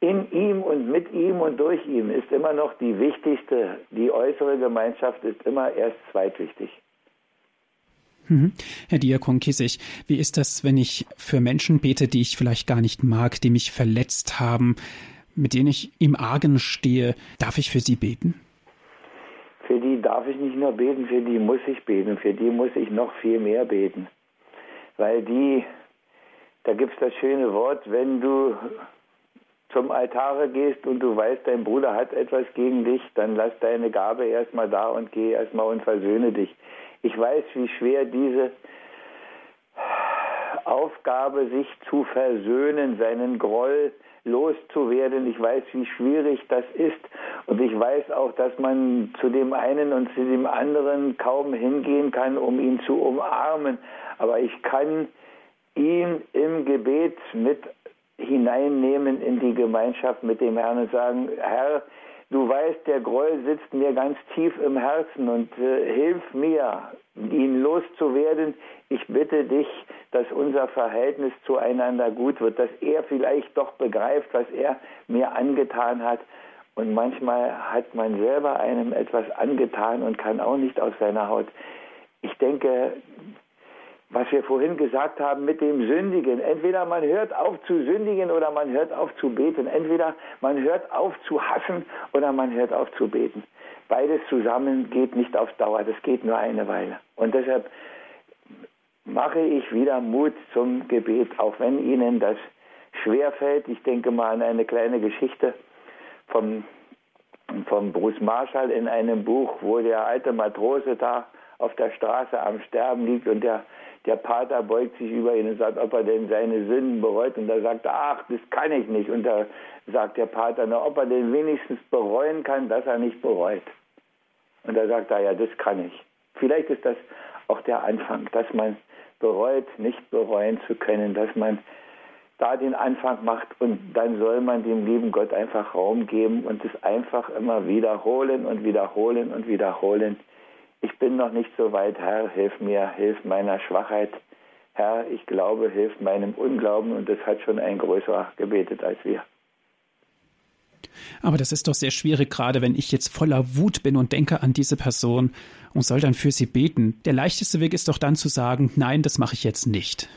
in ihm und mit ihm und durch ihn ist immer noch die wichtigste. Die äußere Gemeinschaft ist immer erst zweitwichtig. Mhm. Herr Diakon Kissig, wie ist das, wenn ich für Menschen bete, die ich vielleicht gar nicht mag, die mich verletzt haben, mit denen ich im Argen stehe? Darf ich für sie beten? darf ich nicht nur beten, für die muss ich beten, für die muss ich noch viel mehr beten. Weil die, da gibt es das schöne Wort, wenn du zum Altare gehst und du weißt, dein Bruder hat etwas gegen dich, dann lass deine Gabe erstmal da und geh erstmal und versöhne dich. Ich weiß, wie schwer diese Aufgabe, sich zu versöhnen, seinen Groll loszuwerden. Ich weiß, wie schwierig das ist. Und ich weiß auch, dass man zu dem einen und zu dem anderen kaum hingehen kann, um ihn zu umarmen. Aber ich kann ihn im Gebet mit hineinnehmen in die Gemeinschaft mit dem Herrn und sagen, Herr, du weißt, der Groll sitzt mir ganz tief im Herzen und äh, hilf mir, ihn loszuwerden. Ich bitte dich, dass unser Verhältnis zueinander gut wird, dass er vielleicht doch begreift, was er mir angetan hat. Und manchmal hat man selber einem etwas angetan und kann auch nicht aus seiner Haut. Ich denke, was wir vorhin gesagt haben mit dem Sündigen. Entweder man hört auf zu sündigen oder man hört auf zu beten. Entweder man hört auf zu hassen oder man hört auf zu beten. Beides zusammen geht nicht auf Dauer, das geht nur eine Weile. Und deshalb mache ich wieder Mut zum Gebet, auch wenn Ihnen das schwerfällt. Ich denke mal an eine kleine Geschichte vom, vom Bruce Marshall in einem Buch, wo der alte Matrose da auf der Straße am Sterben liegt und der der Pater beugt sich über ihn und sagt, ob er denn seine Sünden bereut. Und da sagt er, ach, das kann ich nicht. Und da sagt der Pater, na, ob er denn wenigstens bereuen kann, dass er nicht bereut. Und da sagt er, ja, das kann ich. Vielleicht ist das auch der Anfang, dass man bereut, nicht bereuen zu können, dass man da den Anfang macht und dann soll man dem lieben Gott einfach Raum geben und es einfach immer wiederholen und wiederholen und wiederholen ich bin noch nicht so weit, Herr, hilf mir, hilf meiner Schwachheit. Herr, ich glaube, hilf meinem Unglauben und das hat schon ein größerer gebetet als wir. Aber das ist doch sehr schwierig, gerade wenn ich jetzt voller Wut bin und denke an diese Person und soll dann für sie beten. Der leichteste Weg ist doch dann zu sagen, nein, das mache ich jetzt nicht.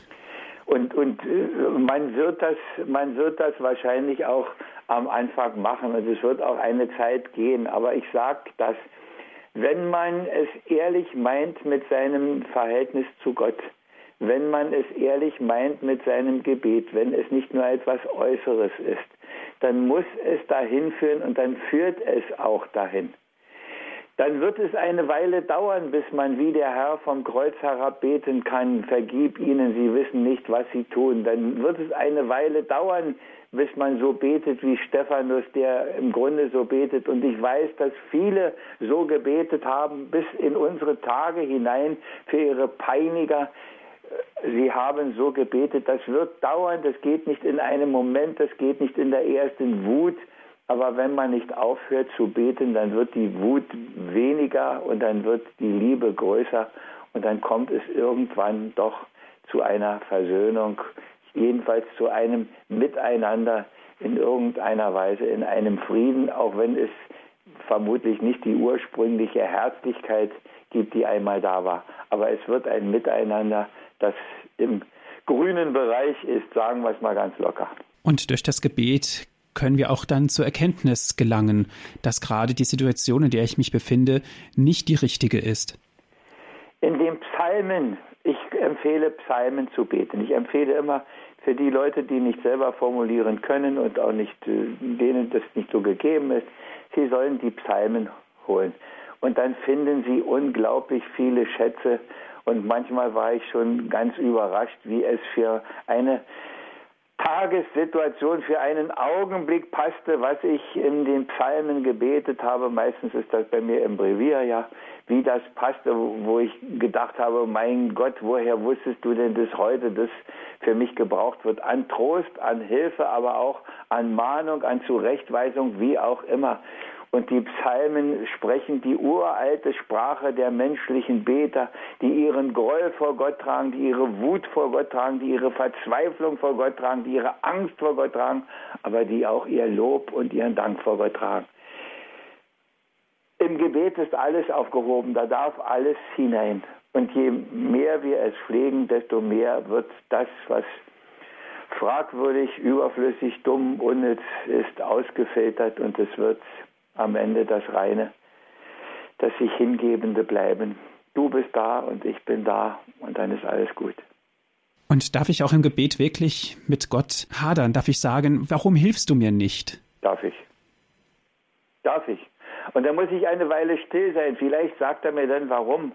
Und, und äh, man, wird das, man wird das wahrscheinlich auch am Anfang machen und es wird auch eine Zeit gehen. Aber ich sage das, wenn man es ehrlich meint mit seinem Verhältnis zu Gott, wenn man es ehrlich meint mit seinem Gebet, wenn es nicht nur etwas Äußeres ist, dann muss es dahin führen und dann führt es auch dahin. Dann wird es eine Weile dauern, bis man wie der Herr vom Kreuz herab beten kann, vergib ihnen, sie wissen nicht, was sie tun. Dann wird es eine Weile dauern, bis man so betet wie Stephanus, der im Grunde so betet. Und ich weiß, dass viele so gebetet haben bis in unsere Tage hinein für ihre Peiniger. Sie haben so gebetet. Das wird dauern, das geht nicht in einem Moment, das geht nicht in der ersten Wut. Aber wenn man nicht aufhört zu beten, dann wird die Wut weniger und dann wird die Liebe größer und dann kommt es irgendwann doch zu einer Versöhnung jedenfalls zu einem Miteinander in irgendeiner Weise, in einem Frieden, auch wenn es vermutlich nicht die ursprüngliche Herzlichkeit gibt, die einmal da war. Aber es wird ein Miteinander, das im grünen Bereich ist, sagen wir es mal ganz locker. Und durch das Gebet können wir auch dann zur Erkenntnis gelangen, dass gerade die Situation, in der ich mich befinde, nicht die richtige ist. In den Psalmen, ich empfehle Psalmen zu beten. Ich empfehle immer für die Leute, die nicht selber formulieren können und auch nicht, äh, denen das nicht so gegeben ist, sie sollen die Psalmen holen. Und dann finden sie unglaublich viele Schätze. Und manchmal war ich schon ganz überrascht, wie es für eine Tagessituation für einen Augenblick passte, was ich in den Psalmen gebetet habe. Meistens ist das bei mir im Brevier, ja, wie das passte, wo ich gedacht habe, mein Gott, woher wusstest du denn das heute, das für mich gebraucht wird? An Trost, an Hilfe, aber auch an Mahnung, an Zurechtweisung, wie auch immer. Und die Psalmen sprechen die uralte Sprache der menschlichen Beter, die ihren Groll vor Gott tragen, die ihre Wut vor Gott tragen, die ihre Verzweiflung vor Gott tragen, die ihre Angst vor Gott tragen, aber die auch ihr Lob und ihren Dank vor Gott tragen. Im Gebet ist alles aufgehoben, da darf alles hinein. Und je mehr wir es pflegen, desto mehr wird das, was fragwürdig, überflüssig, dumm, unnütz ist, ausgefiltert und es wird am Ende das Reine. das sich Hingebende bleiben. Du bist da und ich bin da und dann ist alles gut. Und darf ich auch im Gebet wirklich mit Gott hadern? Darf ich sagen, warum hilfst du mir nicht? Darf ich. Darf ich. Und dann muss ich eine Weile still sein. Vielleicht sagt er mir dann, warum.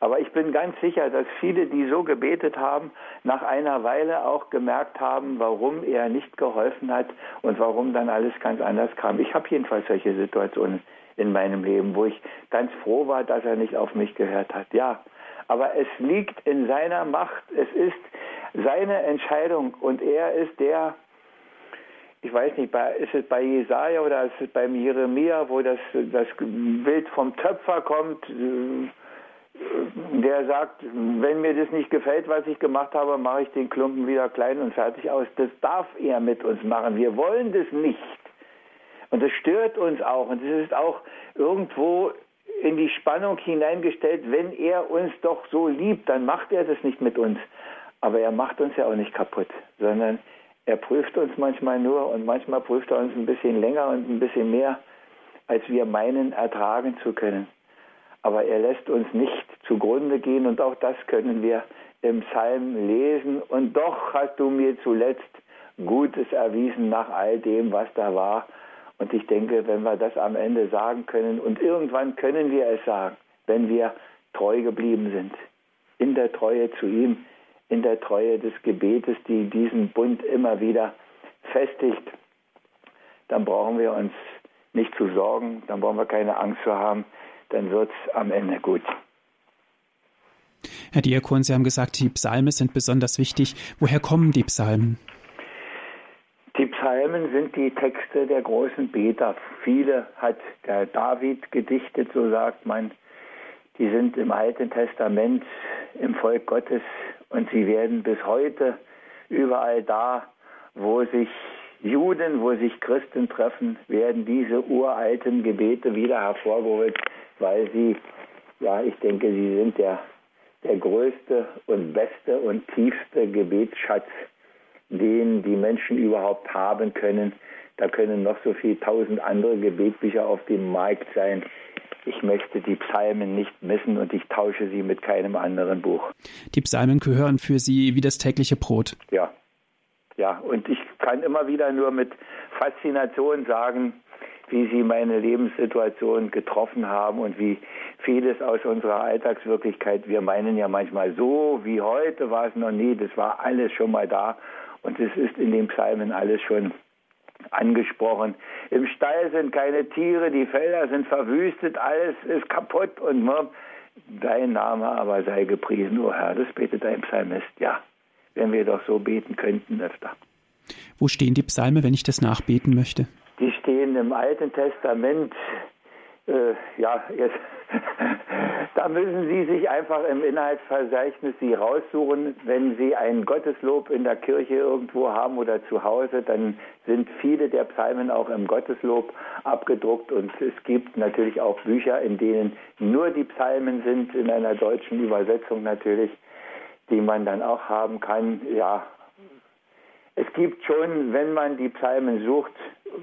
Aber ich bin ganz sicher, dass viele, die so gebetet haben, nach einer Weile auch gemerkt haben, warum er nicht geholfen hat und warum dann alles ganz anders kam. Ich habe jedenfalls solche Situationen in meinem Leben, wo ich ganz froh war, dass er nicht auf mich gehört hat. Ja, aber es liegt in seiner Macht. Es ist seine Entscheidung und er ist der, ich weiß nicht, ist es bei Jesaja oder ist es beim Jeremia, wo das, das Bild vom Töpfer kommt, der sagt, wenn mir das nicht gefällt, was ich gemacht habe, mache ich den Klumpen wieder klein und fertig aus. Das darf er mit uns machen. Wir wollen das nicht. Und das stört uns auch. Und es ist auch irgendwo in die Spannung hineingestellt, wenn er uns doch so liebt, dann macht er das nicht mit uns. Aber er macht uns ja auch nicht kaputt, sondern er prüft uns manchmal nur und manchmal prüft er uns ein bisschen länger und ein bisschen mehr, als wir meinen, ertragen zu können aber er lässt uns nicht zugrunde gehen und auch das können wir im Psalm lesen. Und doch hast du mir zuletzt Gutes erwiesen nach all dem, was da war. Und ich denke, wenn wir das am Ende sagen können, und irgendwann können wir es sagen, wenn wir treu geblieben sind, in der Treue zu ihm, in der Treue des Gebetes, die diesen Bund immer wieder festigt, dann brauchen wir uns nicht zu sorgen, dann brauchen wir keine Angst zu haben, dann wird es am Ende gut. Herr Diakon, Sie haben gesagt, die Psalmen sind besonders wichtig. Woher kommen die Psalmen? Die Psalmen sind die Texte der großen Beter. Viele hat der David gedichtet, so sagt man. Die sind im Alten Testament im Volk Gottes und sie werden bis heute überall da, wo sich Juden, wo sich Christen treffen, werden diese uralten Gebete wieder hervorgeholt weil sie, ja, ich denke, sie sind der, der größte und beste und tiefste Gebetsschatz, den die Menschen überhaupt haben können. Da können noch so viele tausend andere Gebetbücher auf dem Markt sein. Ich möchte die Psalmen nicht missen und ich tausche sie mit keinem anderen Buch. Die Psalmen gehören für Sie wie das tägliche Brot. Ja. Ja, und ich kann immer wieder nur mit Faszination sagen, wie sie meine Lebenssituation getroffen haben und wie vieles aus unserer Alltagswirklichkeit, wir meinen ja manchmal so wie heute war es noch nie, das war alles schon mal da und es ist in den Psalmen alles schon angesprochen. Im Stall sind keine Tiere, die Felder sind verwüstet, alles ist kaputt und dein Name aber sei gepriesen, o oh Herr, das betet ein Psalmist, ja, wenn wir doch so beten könnten öfter. Wo stehen die Psalme, wenn ich das nachbeten möchte? Stehen im Alten Testament. Äh, ja, jetzt, [laughs] da müssen Sie sich einfach im Inhaltsverzeichnis Sie raussuchen. Wenn Sie ein Gotteslob in der Kirche irgendwo haben oder zu Hause, dann sind viele der Psalmen auch im Gotteslob abgedruckt und es gibt natürlich auch Bücher, in denen nur die Psalmen sind, in einer deutschen Übersetzung natürlich, die man dann auch haben kann. Ja, es gibt schon, wenn man die Psalmen sucht,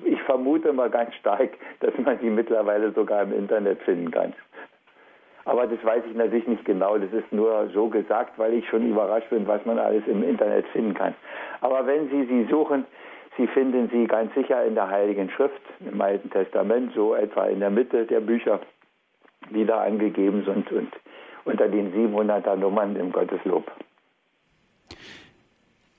ich vermute mal ganz stark, dass man sie mittlerweile sogar im Internet finden kann. Aber das weiß ich natürlich nicht genau. Das ist nur so gesagt, weil ich schon überrascht bin, was man alles im Internet finden kann. Aber wenn Sie sie suchen, Sie finden sie ganz sicher in der Heiligen Schrift, im Alten Testament, so etwa in der Mitte der Bücher, die da angegeben sind und unter den 700er Nummern im Gotteslob.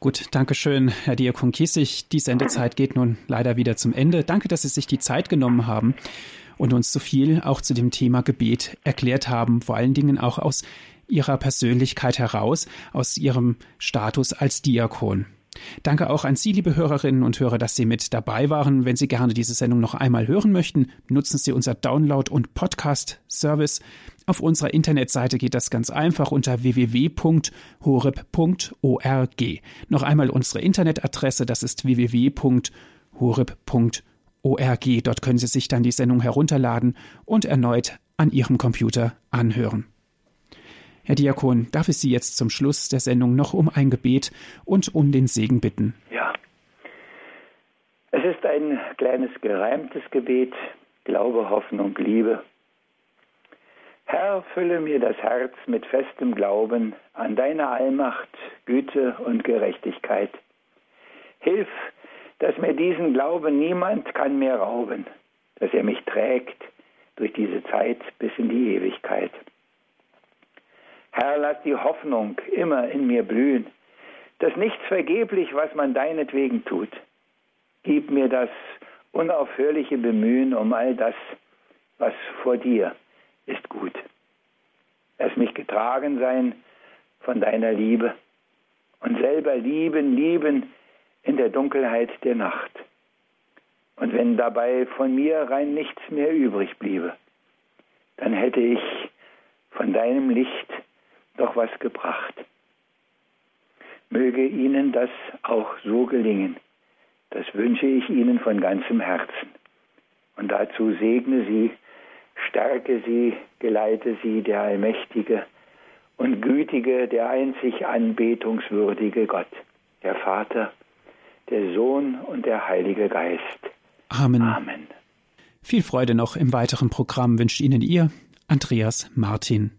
Gut, danke schön, Herr Diakon Kiesig. Die Sendezeit geht nun leider wieder zum Ende. Danke, dass Sie sich die Zeit genommen haben und uns so viel auch zu dem Thema Gebet erklärt haben, vor allen Dingen auch aus Ihrer Persönlichkeit heraus, aus Ihrem Status als Diakon. Danke auch an Sie, liebe Hörerinnen und Hörer, dass Sie mit dabei waren. Wenn Sie gerne diese Sendung noch einmal hören möchten, nutzen Sie unser Download- und Podcast-Service. Auf unserer Internetseite geht das ganz einfach unter www.horeb.org. Noch einmal unsere Internetadresse, das ist www.horeb.org. Dort können Sie sich dann die Sendung herunterladen und erneut an Ihrem Computer anhören. Herr Diakon, darf ich Sie jetzt zum Schluss der Sendung noch um ein Gebet und um den Segen bitten? Ja. Es ist ein kleines gereimtes Gebet, Glaube, Hoffnung, Liebe. Herr, fülle mir das Herz mit festem Glauben an deine Allmacht, Güte und Gerechtigkeit. Hilf, dass mir diesen Glauben niemand kann mehr rauben, dass er mich trägt durch diese Zeit bis in die Ewigkeit. Herr, lass die Hoffnung immer in mir blühen, dass nichts vergeblich, was man deinetwegen tut. Gib mir das unaufhörliche Bemühen um all das, was vor dir ist gut. Lass mich getragen sein von deiner Liebe und selber lieben, lieben in der Dunkelheit der Nacht. Und wenn dabei von mir rein nichts mehr übrig bliebe, dann hätte ich von deinem Licht doch was gebracht. Möge Ihnen das auch so gelingen. Das wünsche ich Ihnen von ganzem Herzen. Und dazu segne Sie, stärke Sie, geleite Sie der allmächtige und gütige, der einzig anbetungswürdige Gott, der Vater, der Sohn und der Heilige Geist. Amen. Amen. Viel Freude noch im weiteren Programm wünscht Ihnen Ihr Andreas Martin.